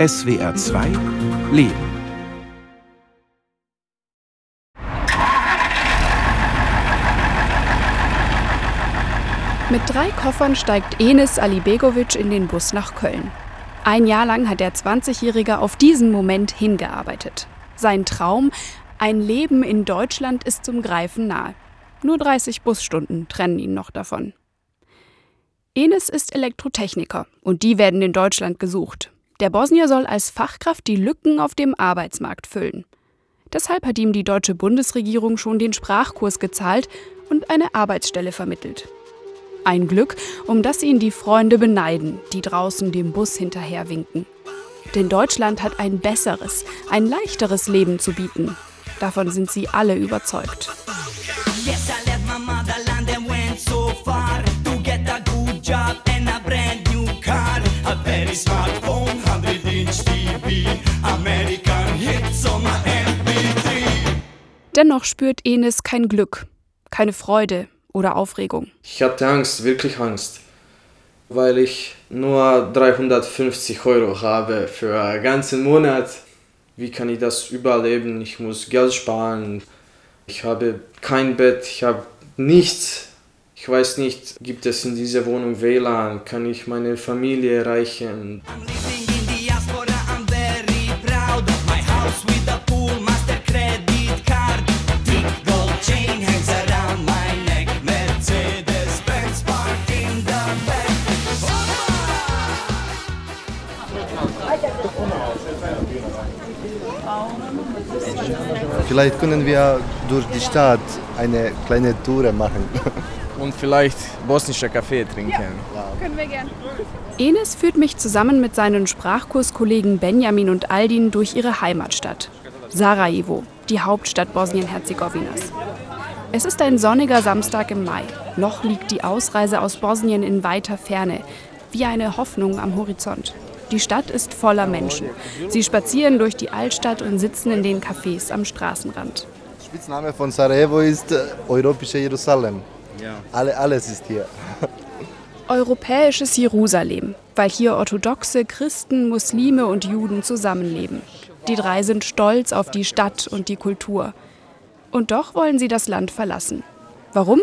SWR 2 Leben. Mit drei Koffern steigt Enis Alibegovic in den Bus nach Köln. Ein Jahr lang hat der 20-Jährige auf diesen Moment hingearbeitet. Sein Traum, ein Leben in Deutschland, ist zum Greifen nahe. Nur 30 Busstunden trennen ihn noch davon. Enes ist Elektrotechniker und die werden in Deutschland gesucht. Der Bosnier soll als Fachkraft die Lücken auf dem Arbeitsmarkt füllen. Deshalb hat ihm die deutsche Bundesregierung schon den Sprachkurs gezahlt und eine Arbeitsstelle vermittelt. Ein Glück, um das ihn die Freunde beneiden, die draußen dem Bus hinterher winken. Denn Deutschland hat ein besseres, ein leichteres Leben zu bieten. Davon sind sie alle überzeugt. Yes, Dennoch spürt Enes kein Glück, keine Freude oder Aufregung. Ich hatte Angst, wirklich Angst, weil ich nur 350 Euro habe für einen ganzen Monat. Wie kann ich das überleben? Ich muss Geld sparen. Ich habe kein Bett, ich habe nichts. Ich weiß nicht, gibt es in dieser Wohnung WLAN? Kann ich meine Familie erreichen? Vielleicht können wir durch die Stadt eine kleine Tour machen. und vielleicht bosnischer Kaffee trinken. Ja, können wir gern. Enes führt mich zusammen mit seinen Sprachkurskollegen Benjamin und Aldin durch ihre Heimatstadt, Sarajevo, die Hauptstadt Bosnien-Herzegowinas. Es ist ein sonniger Samstag im Mai. Noch liegt die Ausreise aus Bosnien in weiter Ferne, wie eine Hoffnung am Horizont. Die Stadt ist voller Menschen. Sie spazieren durch die Altstadt und sitzen in den Cafés am Straßenrand. Der Spitzname von Sarajevo ist äh, Europäische Jerusalem. Ja. Alle, alles ist hier. Europäisches Jerusalem, weil hier orthodoxe Christen, Muslime und Juden zusammenleben. Die drei sind stolz auf die Stadt und die Kultur. Und doch wollen sie das Land verlassen. Warum?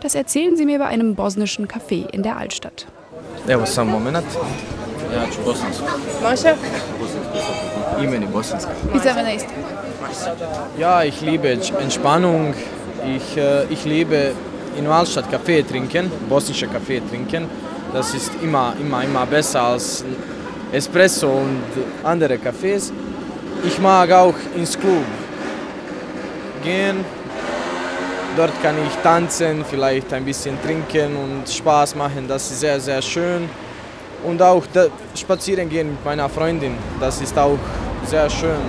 Das erzählen sie mir bei einem bosnischen Café in der Altstadt. Evo sam moment. Ja ću bosansko. Može? Imeni bosansko. I za mene isto. Ja, ich liebe Entspannung. Ich, äh, ich liebe in Waldstadt Kaffee trinken, bosnische Kaffee trinken. Das ist immer, immer, immer besser als Espresso und andere Kaffees. Ich mag auch ins Club gehen. Dort kann ich tanzen, vielleicht ein bisschen trinken und Spaß machen. Das ist sehr, sehr schön. Und auch spazieren gehen mit meiner Freundin, das ist auch sehr schön.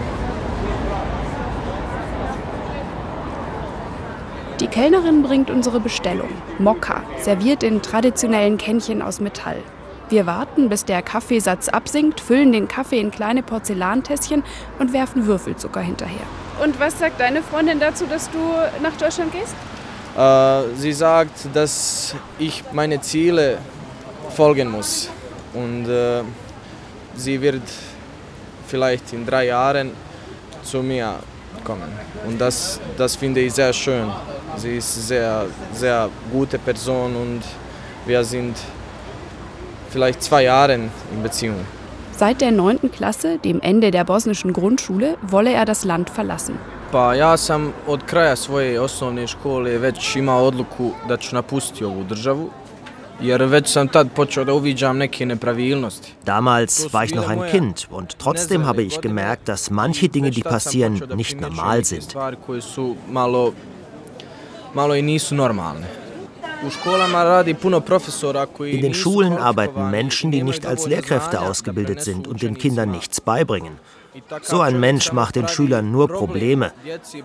Die Kellnerin bringt unsere Bestellung. Mokka, serviert in traditionellen Kännchen aus Metall. Wir warten, bis der Kaffeesatz absinkt, füllen den Kaffee in kleine Porzellantässchen und werfen Würfelzucker hinterher. Und was sagt deine Freundin dazu, dass du nach Deutschland gehst? Äh, sie sagt, dass ich meine Ziele folgen muss. Und äh, sie wird vielleicht in drei Jahren zu mir kommen. Und das, das finde ich sehr schön. Sie ist eine sehr, sehr gute Person und wir sind vielleicht zwei Jahre in Beziehung. Seit der 9. Klasse, dem Ende der bosnischen Grundschule, wolle er das Land verlassen. Pa ja sam od kraja svoje osnovne škole već imao odluku da ću napustiti ovu državu Damals war ich noch ein Kind und trotzdem habe ich gemerkt, dass manche Dinge, die passieren, nicht normal sind. In den Schulen arbeiten Menschen, die nicht als Lehrkräfte ausgebildet sind und den Kindern nichts beibringen. So ein Mensch macht den Schülern nur Probleme,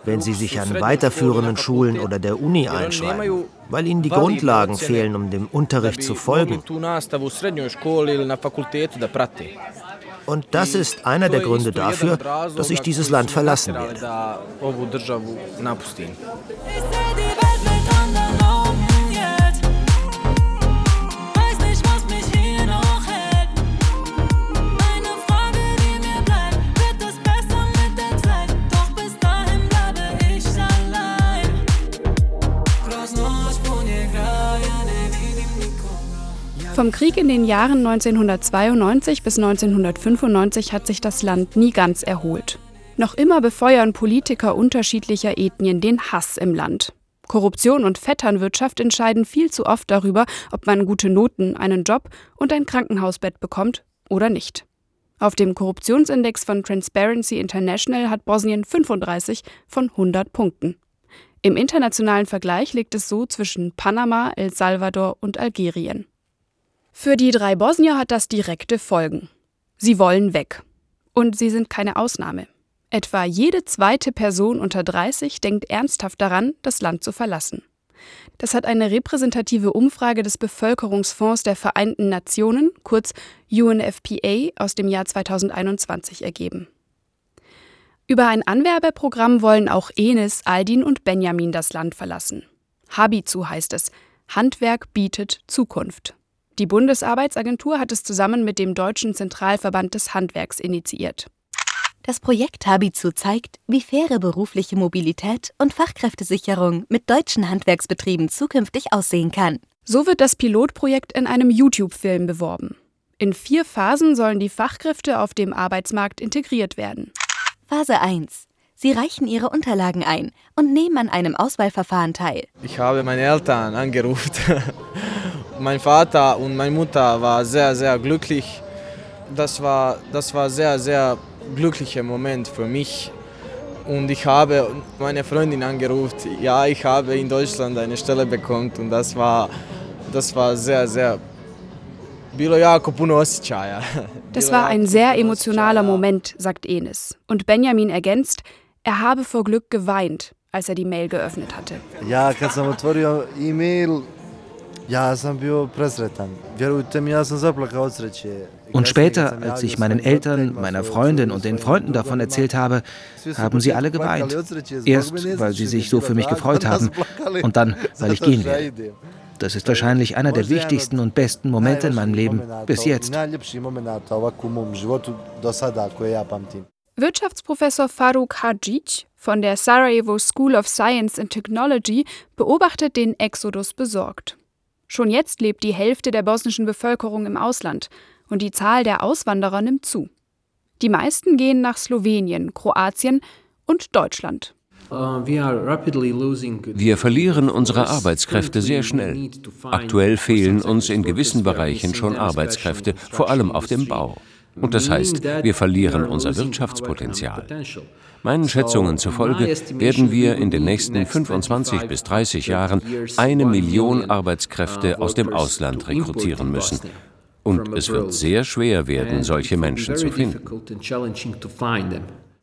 wenn sie sich an weiterführenden Schulen oder der Uni einschreiben, weil ihnen die Grundlagen fehlen, um dem Unterricht zu folgen. Und das ist einer der Gründe dafür, dass ich dieses Land verlassen werde. Vom Krieg in den Jahren 1992 bis 1995 hat sich das Land nie ganz erholt. Noch immer befeuern Politiker unterschiedlicher Ethnien den Hass im Land. Korruption und Vetternwirtschaft entscheiden viel zu oft darüber, ob man gute Noten, einen Job und ein Krankenhausbett bekommt oder nicht. Auf dem Korruptionsindex von Transparency International hat Bosnien 35 von 100 Punkten. Im internationalen Vergleich liegt es so zwischen Panama, El Salvador und Algerien. Für die drei Bosnier hat das direkte Folgen. Sie wollen weg. Und sie sind keine Ausnahme. Etwa jede zweite Person unter 30 denkt ernsthaft daran, das Land zu verlassen. Das hat eine repräsentative Umfrage des Bevölkerungsfonds der Vereinten Nationen, kurz UNFPA, aus dem Jahr 2021 ergeben. Über ein Anwerbeprogramm wollen auch Enis, Aldin und Benjamin das Land verlassen. Habizu heißt es. Handwerk bietet Zukunft. Die Bundesarbeitsagentur hat es zusammen mit dem Deutschen Zentralverband des Handwerks initiiert. Das Projekt Habizu zeigt, wie faire berufliche Mobilität und Fachkräftesicherung mit deutschen Handwerksbetrieben zukünftig aussehen kann. So wird das Pilotprojekt in einem YouTube-Film beworben. In vier Phasen sollen die Fachkräfte auf dem Arbeitsmarkt integriert werden. Phase 1. Sie reichen ihre Unterlagen ein und nehmen an einem Auswahlverfahren teil. Ich habe meine Eltern angerufen. mein Vater und meine Mutter waren sehr, sehr glücklich. Das war, das war sehr, sehr glücklicher Moment für mich. Und ich habe meine Freundin angerufen, ja, ich habe in Deutschland eine Stelle bekommen und das war, das war sehr, sehr das war ein sehr emotionaler Moment, sagt Enes. Und Benjamin ergänzt, er habe vor Glück geweint, als er die Mail geöffnet hatte. Ja, kad sam otvorio e-mail, Und später, als ich meinen Eltern, meiner Freundin und den Freunden davon erzählt habe, haben sie alle geweint. Erst, weil sie sich so für mich gefreut haben. und dann, weil ich gehen werde. Das ist wahrscheinlich einer der wichtigsten und besten Momente in meinem Leben bis jetzt. Wirtschaftsprofessor Faruk Hadjic von der Sarajevo School of Science and Technology beobachtet den Exodus besorgt. Schon jetzt lebt die Hälfte der bosnischen Bevölkerung im Ausland und die Zahl der Auswanderer nimmt zu. Die meisten gehen nach Slowenien, Kroatien und Deutschland. Uh, Wir verlieren unsere Arbeitskräfte sehr schnell. Aktuell fehlen uns in gewissen Bereichen schon Arbeitskräfte, vor allem auf dem Bau. Und das heißt, wir verlieren unser Wirtschaftspotenzial. Meinen Schätzungen zufolge werden wir in den nächsten 25 bis 30 Jahren eine Million Arbeitskräfte aus dem Ausland rekrutieren müssen. Und es wird sehr schwer werden, solche Menschen zu finden.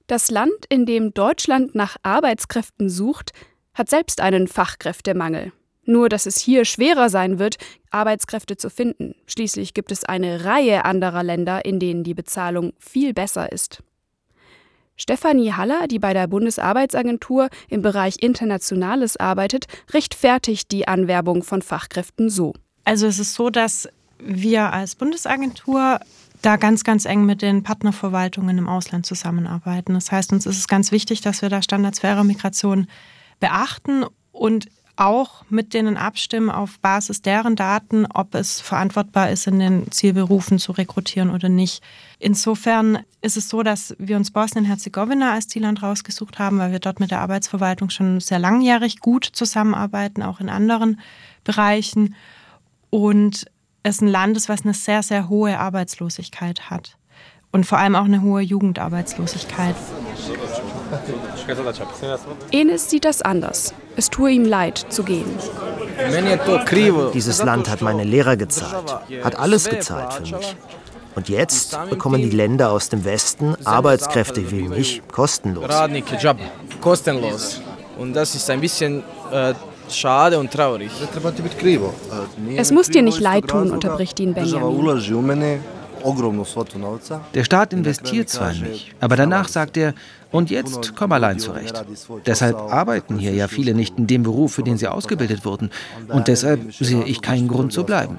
Das Land, in dem Deutschland nach Arbeitskräften sucht, hat selbst einen Fachkräftemangel. Nur dass es hier schwerer sein wird, Arbeitskräfte zu finden. Schließlich gibt es eine Reihe anderer Länder, in denen die Bezahlung viel besser ist. Stefanie Haller, die bei der Bundesarbeitsagentur im Bereich Internationales arbeitet, rechtfertigt die Anwerbung von Fachkräften so. Also es ist so, dass wir als Bundesagentur da ganz, ganz eng mit den Partnerverwaltungen im Ausland zusammenarbeiten. Das heißt, uns ist es ganz wichtig, dass wir da Standards fairer Migration beachten und auch mit denen abstimmen auf Basis deren Daten, ob es verantwortbar ist, in den Zielberufen zu rekrutieren oder nicht. Insofern ist es so, dass wir uns Bosnien-Herzegowina als Zielland rausgesucht haben, weil wir dort mit der Arbeitsverwaltung schon sehr langjährig gut zusammenarbeiten, auch in anderen Bereichen. Und es ein Land ist, was eine sehr, sehr hohe Arbeitslosigkeit hat. Und vor allem auch eine hohe Jugendarbeitslosigkeit. Enes sieht das anders. Es tue ihm leid, zu gehen. Dieses Land hat meine Lehrer gezahlt, hat alles gezahlt für mich. Und jetzt bekommen die Länder aus dem Westen Arbeitskräfte wie mich kostenlos. Kostenlos. Und das ist ein bisschen äh, schade und traurig. Es muss dir nicht leid tun, unterbricht ihn Benjamin. Der Staat investiert zwar in mich, aber danach sagt er, und jetzt komm allein zurecht. Deshalb arbeiten hier ja viele nicht in dem Beruf, für den sie ausgebildet wurden. Und deshalb sehe ich keinen Grund zu bleiben.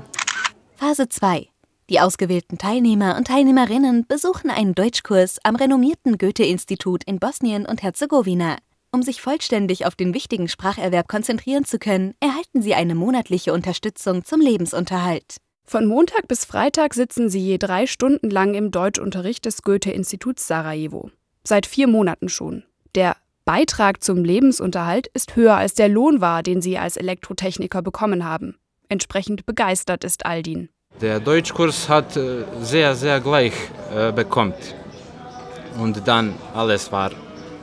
Phase 2. Die ausgewählten Teilnehmer und Teilnehmerinnen besuchen einen Deutschkurs am renommierten Goethe-Institut in Bosnien und Herzegowina. Um sich vollständig auf den wichtigen Spracherwerb konzentrieren zu können, erhalten sie eine monatliche Unterstützung zum Lebensunterhalt. Von Montag bis Freitag sitzen sie je drei Stunden lang im Deutschunterricht des Goethe-Instituts Sarajevo. Seit vier Monaten schon. Der Beitrag zum Lebensunterhalt ist höher als der Lohn war, den sie als Elektrotechniker bekommen haben. Entsprechend begeistert ist Aldin. Der Deutschkurs hat äh, sehr, sehr gleich äh, bekommen. Und dann alles war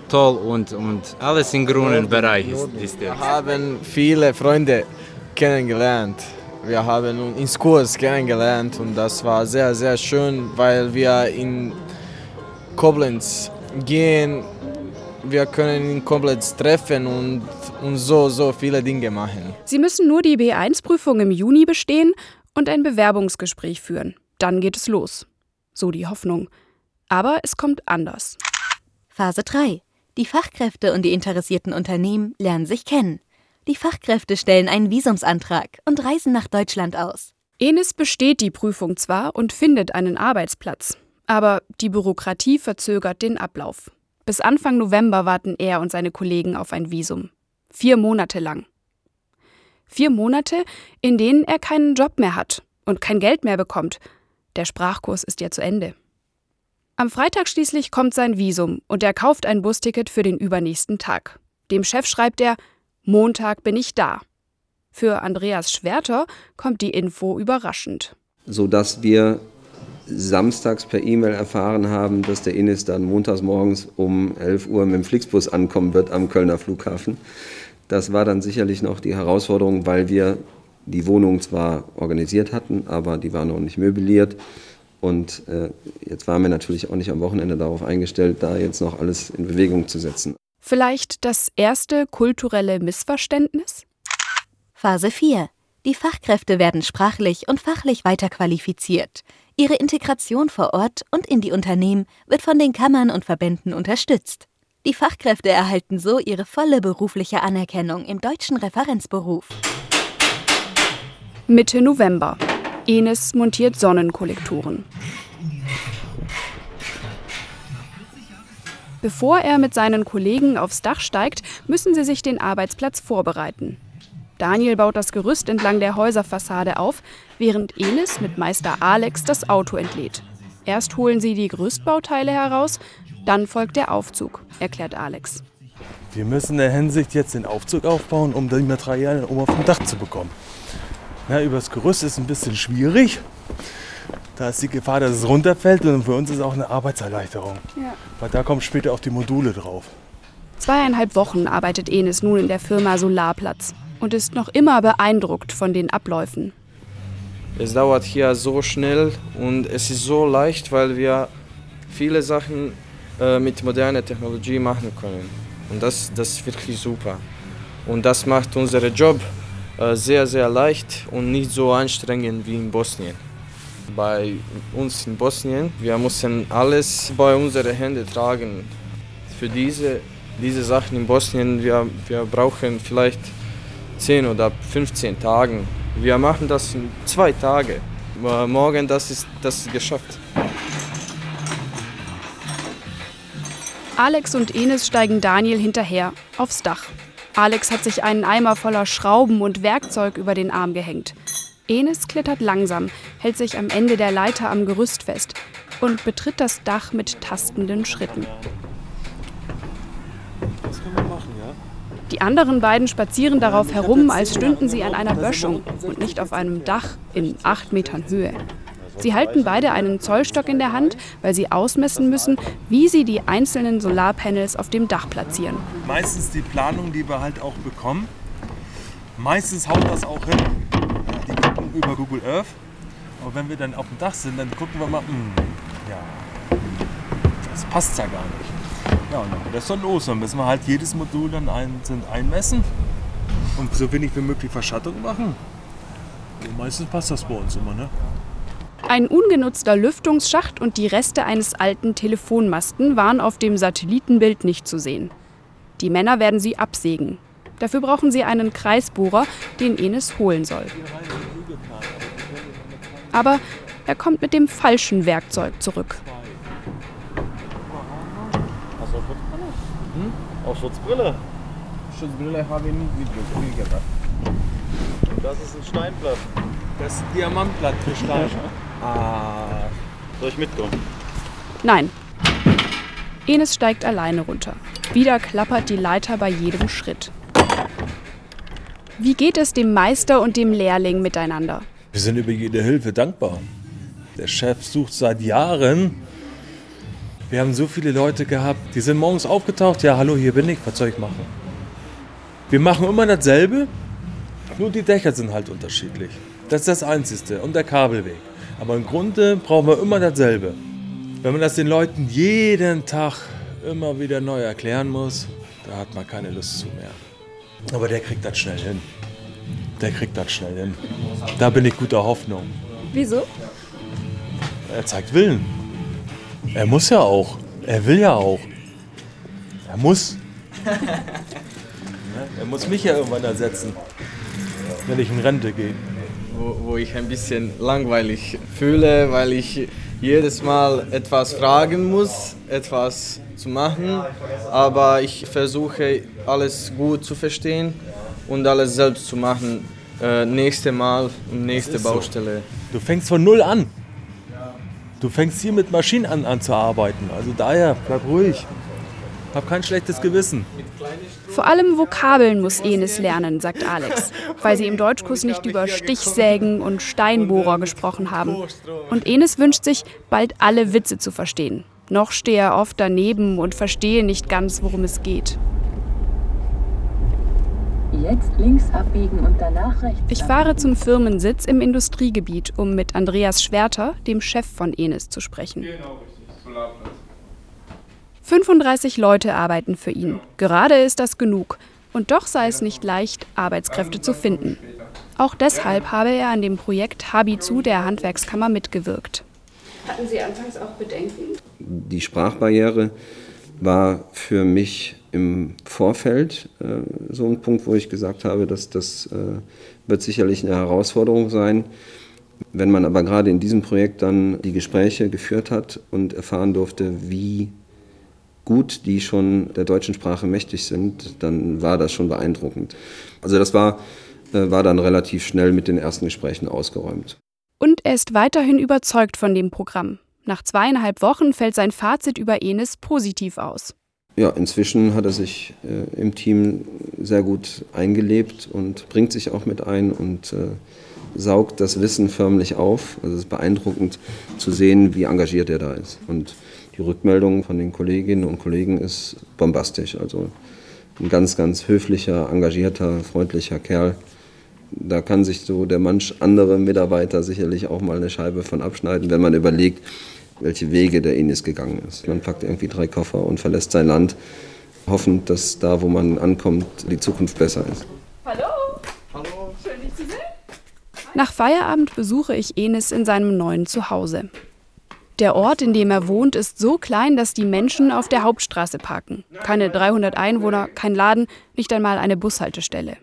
toll und, und alles im grünen Bereich ist, ist Wir haben viele Freunde kennengelernt. Wir haben uns ins Kurs kennengelernt und das war sehr, sehr schön, weil wir in Koblenz gehen. Wir können in Koblenz treffen und, und so, so viele Dinge machen. Sie müssen nur die B1-Prüfung im Juni bestehen und ein Bewerbungsgespräch führen. Dann geht es los. So die Hoffnung. Aber es kommt anders. Phase 3. Die Fachkräfte und die interessierten Unternehmen lernen sich kennen. Die Fachkräfte stellen einen Visumsantrag und reisen nach Deutschland aus. Enis besteht die Prüfung zwar und findet einen Arbeitsplatz, aber die Bürokratie verzögert den Ablauf. Bis Anfang November warten er und seine Kollegen auf ein Visum. Vier Monate lang. Vier Monate, in denen er keinen Job mehr hat und kein Geld mehr bekommt. Der Sprachkurs ist ja zu Ende. Am Freitag schließlich kommt sein Visum und er kauft ein Busticket für den übernächsten Tag. Dem Chef schreibt er, Montag bin ich da. Für Andreas Schwerter kommt die Info überraschend. Sodass wir samstags per E-Mail erfahren haben, dass der Innis dann montags morgens um 11 Uhr mit dem Flixbus ankommen wird am Kölner Flughafen. Das war dann sicherlich noch die Herausforderung, weil wir die Wohnung zwar organisiert hatten, aber die war noch nicht möbliert. Und äh, jetzt waren wir natürlich auch nicht am Wochenende darauf eingestellt, da jetzt noch alles in Bewegung zu setzen. Vielleicht das erste kulturelle Missverständnis? Phase 4. Die Fachkräfte werden sprachlich und fachlich weiterqualifiziert. Ihre Integration vor Ort und in die Unternehmen wird von den Kammern und Verbänden unterstützt. Die Fachkräfte erhalten so ihre volle berufliche Anerkennung im deutschen Referenzberuf. Mitte November. Enes montiert Sonnenkollektoren. Bevor er mit seinen Kollegen aufs Dach steigt, müssen sie sich den Arbeitsplatz vorbereiten. Daniel baut das Gerüst entlang der Häuserfassade auf, während Elis mit Meister Alex das Auto entlädt. Erst holen sie die Gerüstbauteile heraus, dann folgt der Aufzug, erklärt Alex. Wir müssen in der Hinsicht jetzt den Aufzug aufbauen, um die Materialien oben auf dem Dach zu bekommen. Na, übers Gerüst ist ein bisschen schwierig, da ist die Gefahr, dass es runterfällt und für uns ist es auch eine Arbeitserleichterung. Ja. Weil da kommen später auch die Module drauf. Zweieinhalb Wochen arbeitet Enes nun in der Firma Solarplatz und ist noch immer beeindruckt von den Abläufen. Es dauert hier so schnell und es ist so leicht, weil wir viele Sachen äh, mit moderner Technologie machen können. Und das, das ist wirklich super. Und das macht unseren Job äh, sehr, sehr leicht und nicht so anstrengend wie in Bosnien bei uns in Bosnien. Wir müssen alles bei unseren Händen tragen. Für diese, diese Sachen in Bosnien, wir, wir brauchen vielleicht 10 oder 15 Tage. Wir machen das in zwei Tagen. Morgen das ist das ist geschafft. Alex und Enes steigen Daniel hinterher aufs Dach. Alex hat sich einen Eimer voller Schrauben und Werkzeug über den Arm gehängt. Enes klettert langsam, hält sich am Ende der Leiter am Gerüst fest und betritt das Dach mit tastenden Schritten. Das können wir machen, ja? Die anderen beiden spazieren darauf herum, als stünden sie an einer Böschung und nicht auf einem Dach in acht Metern Höhe. Sie halten beide einen Zollstock in der Hand, weil sie ausmessen müssen, wie sie die einzelnen Solarpanels auf dem Dach platzieren. Meistens die Planung, die wir halt auch bekommen. Meistens haut das auch hin über Google Earth. Aber wenn wir dann auf dem Dach sind, dann gucken wir mal, mh, hm, ja, das passt ja gar nicht. Ja, und dann geht das dann los. Dann müssen wir halt jedes Modul dann einzeln einmessen und so wenig wie möglich Verschattung machen. Und meistens passt das bei uns immer, ne? Ein ungenutzter Lüftungsschacht und die Reste eines alten Telefonmasten waren auf dem Satellitenbild nicht zu sehen. Die Männer werden sie absägen. Dafür brauchen sie einen Kreisbohrer, den Enes holen soll. Aber er kommt mit dem falschen Werkzeug zurück. Hast du Schutzbrille? Hm? Auch Schutzbrille? Schutzbrille habe ich nicht mitgebracht. Das ist ein Steinblatt. Das Diamantblatt Kristall. ah. Soll ich mitkommen? Nein. Enes steigt alleine runter. Wieder klappert die Leiter bei jedem Schritt. Wie geht es dem Meister und dem Lehrling miteinander? Wir sind über jede Hilfe dankbar. Der Chef sucht seit Jahren. Wir haben so viele Leute gehabt, die sind morgens aufgetaucht. Ja, hallo, hier bin ich, was soll ich machen? Wir machen immer dasselbe, nur die Dächer sind halt unterschiedlich. Das ist das Einzige und der Kabelweg. Aber im Grunde brauchen wir immer dasselbe. Wenn man das den Leuten jeden Tag immer wieder neu erklären muss, da hat man keine Lust zu mehr. Aber der kriegt das schnell hin. Der kriegt das schnell hin. Da bin ich guter Hoffnung. Wieso? Er zeigt Willen. Er muss ja auch. Er will ja auch. Er muss. er muss mich ja irgendwann ersetzen, wenn ich in Rente gehe. Wo, wo ich ein bisschen langweilig fühle, weil ich jedes Mal etwas fragen muss, etwas zu machen, aber ich versuche alles gut zu verstehen und alles selbst zu machen. Äh, nächste Mal und nächste Baustelle. So. Du fängst von null an. Du fängst hier mit Maschinen an, an zu arbeiten. Also daher, bleib ruhig. Hab kein schlechtes Gewissen. Vor allem Vokabeln muss Enes lernen, sagt Alex, weil sie im Deutschkurs nicht über Stichsägen und Steinbohrer gesprochen haben. Und Enes wünscht sich, bald alle Witze zu verstehen. Noch stehe er oft daneben und verstehe nicht ganz, worum es geht. Jetzt links abbiegen und danach rechts. Ich fahre zum Firmensitz im Industriegebiet, um mit Andreas Schwerter, dem Chef von Enes, zu sprechen. Genau, richtig. 35 Leute arbeiten für ihn. Gerade ist das genug. Und doch sei es nicht leicht, Arbeitskräfte zu finden. Auch deshalb habe er an dem Projekt Habizu der Handwerkskammer mitgewirkt. Hatten Sie anfangs auch Bedenken? Die Sprachbarriere war für mich im Vorfeld äh, so ein Punkt, wo ich gesagt habe, dass das äh, wird sicherlich eine Herausforderung sein. Wenn man aber gerade in diesem Projekt dann die Gespräche geführt hat und erfahren durfte, wie gut die schon der deutschen Sprache mächtig sind, dann war das schon beeindruckend. Also das war, äh, war dann relativ schnell mit den ersten Gesprächen ausgeräumt. Und er ist weiterhin überzeugt von dem Programm. Nach zweieinhalb Wochen fällt sein Fazit über Enes positiv aus. Ja, inzwischen hat er sich äh, im Team sehr gut eingelebt und bringt sich auch mit ein und äh, saugt das Wissen förmlich auf. Also es ist beeindruckend zu sehen, wie engagiert er da ist. Und die Rückmeldung von den Kolleginnen und Kollegen ist bombastisch. Also ein ganz, ganz höflicher, engagierter, freundlicher Kerl. Da kann sich so der manch andere Mitarbeiter sicherlich auch mal eine Scheibe von abschneiden, wenn man überlegt, welche Wege der Ines gegangen ist. Man packt irgendwie drei Koffer und verlässt sein Land, hoffend, dass da, wo man ankommt, die Zukunft besser ist. Hallo. Hallo. Schön, dich zu sehen. Nach Feierabend besuche ich Enes in seinem neuen Zuhause. Der Ort, in dem er wohnt, ist so klein, dass die Menschen auf der Hauptstraße parken. Keine 300 Einwohner, kein Laden, nicht einmal eine Bushaltestelle.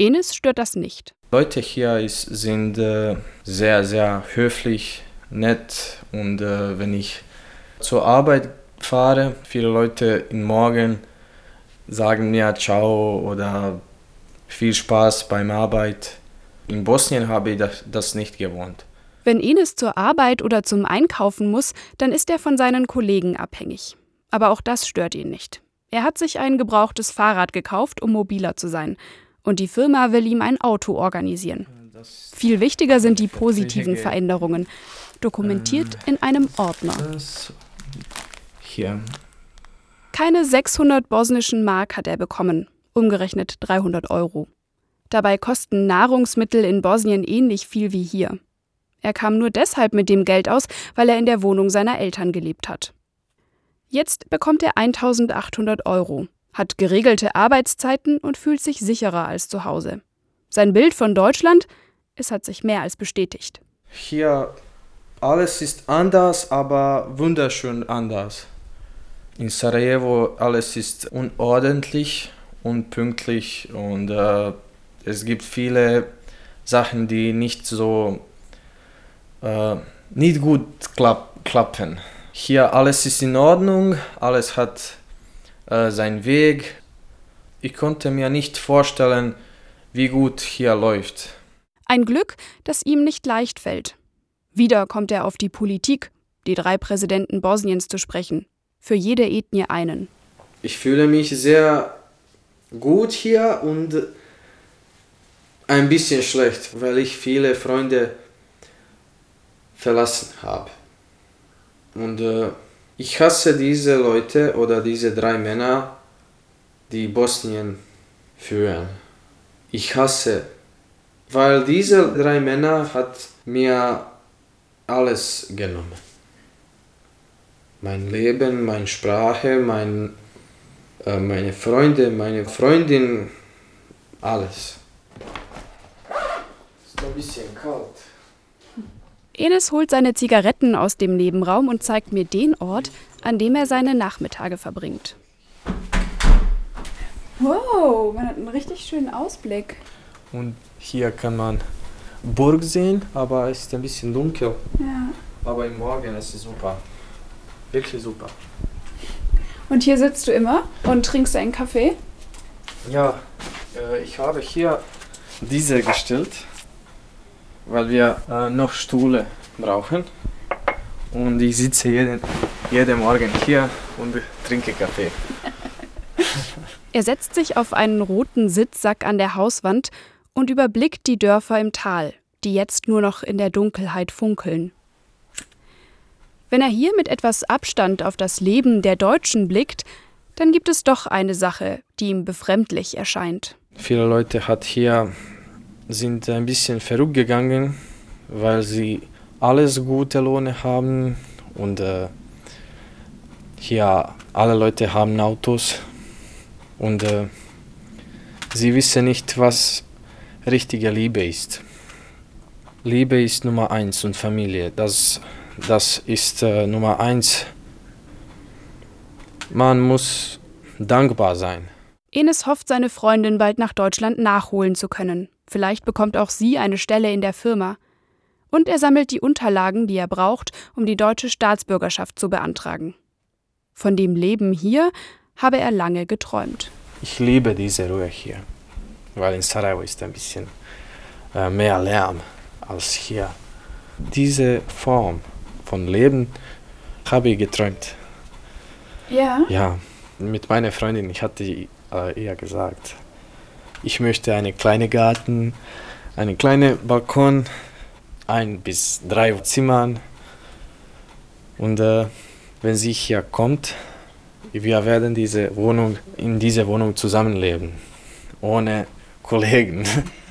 Enes stört das nicht. Leute hier ist, sind äh, sehr, sehr höflich, nett und äh, wenn ich zur Arbeit fahre, viele Leute im Morgen sagen mir Ciao oder viel Spaß beim Arbeit. In Bosnien habe ich das, das nicht gewohnt. Wenn Enes zur Arbeit oder zum Einkaufen muss, dann ist er von seinen Kollegen abhängig. Aber auch das stört ihn nicht. Er hat sich ein gebrauchtes Fahrrad gekauft, um mobiler zu sein. Und die Firma will ihm ein Auto organisieren. Viel wichtiger sind die positiven Veränderungen, dokumentiert in einem Ordner. Hier. Keine 600 bosnischen Mark hat er bekommen, umgerechnet 300 Euro. Dabei kosten Nahrungsmittel in Bosnien ähnlich viel wie hier. Er kam nur deshalb mit dem Geld aus, weil er in der Wohnung seiner Eltern gelebt hat. Jetzt bekommt er 1800 Euro, hat geregelte Arbeitszeiten und fühlt sich sicherer als zu Hause. Sein Bild von Deutschland, es hat sich mehr als bestätigt. Hier alles ist anders, aber wunderschön anders. In Sarajevo alles ist unordentlich, unpünktlich und äh, es gibt viele Sachen, die nicht so äh, nicht gut klapp, klappen. Hier alles ist in Ordnung, alles hat äh, seinen Weg. Ich konnte mir nicht vorstellen, wie gut hier läuft. Ein Glück, das ihm nicht leicht fällt. Wieder kommt er auf die Politik, die drei Präsidenten Bosniens zu sprechen. Für jede Ethnie einen. Ich fühle mich sehr gut hier und ein bisschen schlecht, weil ich viele Freunde verlassen habe. Und äh, ich hasse diese Leute oder diese drei Männer, die Bosnien führen. Ich hasse, weil diese drei Männer hat mir alles genommen. Mein Leben, meine Sprache, mein, äh, meine Freunde, meine Freundin, alles. Ist ein bisschen kalt. Enes holt seine Zigaretten aus dem Nebenraum und zeigt mir den Ort, an dem er seine Nachmittage verbringt. Wow, man hat einen richtig schönen Ausblick. Und hier kann man Burg sehen, aber es ist ein bisschen dunkel. Ja. Aber im Morgen ist es super. Wirklich super. Und hier sitzt du immer und trinkst einen Kaffee? Ja, äh, ich habe hier diese gestellt weil wir äh, noch Stühle brauchen. Und ich sitze jeden, jeden Morgen hier und trinke Kaffee. er setzt sich auf einen roten Sitzsack an der Hauswand und überblickt die Dörfer im Tal, die jetzt nur noch in der Dunkelheit funkeln. Wenn er hier mit etwas Abstand auf das Leben der Deutschen blickt, dann gibt es doch eine Sache, die ihm befremdlich erscheint. Viele Leute hat hier sind ein bisschen verrückt gegangen, weil sie alles gute Lohne haben und äh, hier alle Leute haben Autos und äh, sie wissen nicht, was richtige Liebe ist. Liebe ist Nummer eins und Familie, das, das ist äh, Nummer eins. Man muss dankbar sein. Enes hofft, seine Freundin bald nach Deutschland nachholen zu können. Vielleicht bekommt auch sie eine Stelle in der Firma. Und er sammelt die Unterlagen, die er braucht, um die deutsche Staatsbürgerschaft zu beantragen. Von dem Leben hier habe er lange geträumt. Ich liebe diese Ruhe hier, weil in Sarajevo ist ein bisschen äh, mehr Lärm als hier. Diese Form von Leben habe ich geträumt. Ja? Ja, mit meiner Freundin, ich hatte äh, ihr gesagt, ich möchte einen kleinen Garten, einen kleinen Balkon, ein bis drei Zimmern. Und äh, wenn sie hier kommt, wir werden diese Wohnung, in dieser Wohnung zusammenleben, ohne Kollegen.